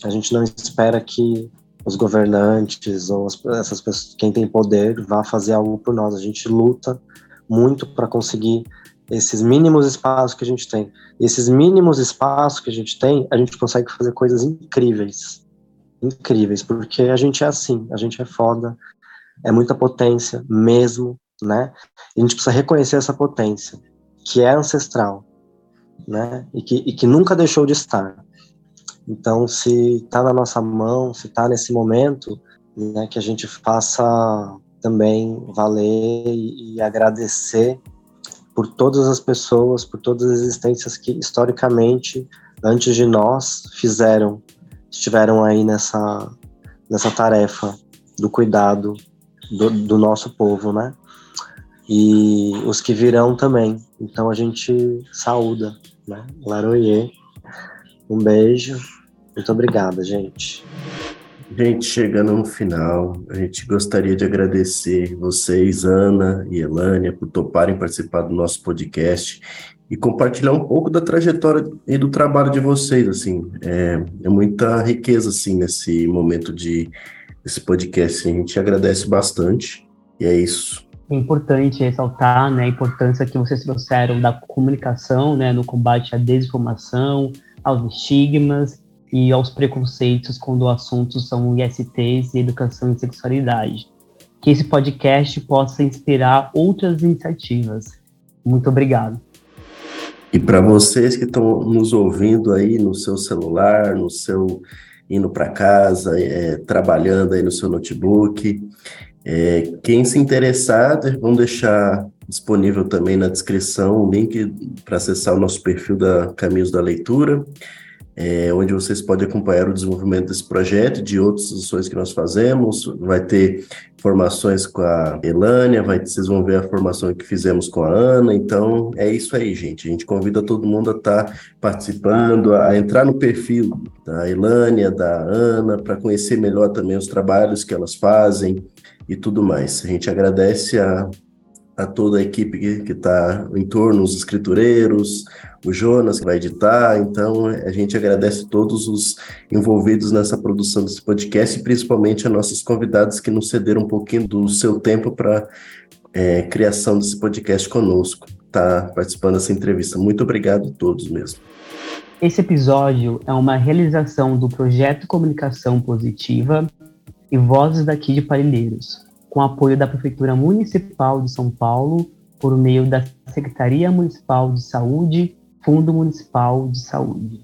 a gente não espera que os governantes ou as, essas pessoas, quem tem poder, vá fazer algo por nós. A gente luta muito para conseguir esses mínimos espaços que a gente tem. E esses mínimos espaços que a gente tem, a gente consegue fazer coisas incríveis. Incríveis, porque a gente é assim, a gente é foda, é muita potência mesmo, né? E a gente precisa reconhecer essa potência, que é ancestral, né? E que, e que nunca deixou de estar. Então, se está na nossa mão, se está nesse momento, né, que a gente faça também valer e, e agradecer por todas as pessoas, por todas as existências que historicamente antes de nós fizeram, estiveram aí nessa nessa tarefa do cuidado do, do nosso povo, né? E os que virão também. Então a gente saúda, né? Laroyer. Um beijo. Muito obrigada, gente. Gente, chegando no final, a gente gostaria de agradecer vocês, Ana e Elânia, por toparem participar do nosso podcast e compartilhar um pouco da trajetória e do trabalho de vocês, assim, é, é muita riqueza, assim, nesse momento de esse podcast, a gente agradece bastante, e é isso. É importante ressaltar, né, a importância que vocês trouxeram da comunicação, né, no combate à desinformação, aos estigmas e aos preconceitos quando o assunto são ISTs e educação e sexualidade. Que esse podcast possa inspirar outras iniciativas. Muito obrigado. E para vocês que estão nos ouvindo aí no seu celular, no seu indo para casa, é, trabalhando aí no seu notebook, é, quem se interessar, vamos deixar disponível também na descrição o link para acessar o nosso perfil da Caminhos da Leitura é, onde vocês podem acompanhar o desenvolvimento desse projeto e de outras ações que nós fazemos. Vai ter formações com a Elânia, vai, vocês vão ver a formação que fizemos com a Ana. Então, é isso aí, gente. A gente convida todo mundo a estar tá participando, a entrar no perfil da Elânia, da Ana, para conhecer melhor também os trabalhos que elas fazem e tudo mais. A gente agradece a a toda a equipe que está em torno, os escritureiros, o Jonas que vai editar. Então, a gente agradece todos os envolvidos nessa produção desse podcast e principalmente a nossos convidados que nos cederam um pouquinho do seu tempo para é, criação desse podcast conosco, tá participando dessa entrevista. Muito obrigado a todos mesmo. Esse episódio é uma realização do projeto Comunicação Positiva e Vozes daqui de Parelheiros com apoio da Prefeitura Municipal de São Paulo, por meio da Secretaria Municipal de Saúde, Fundo Municipal de Saúde.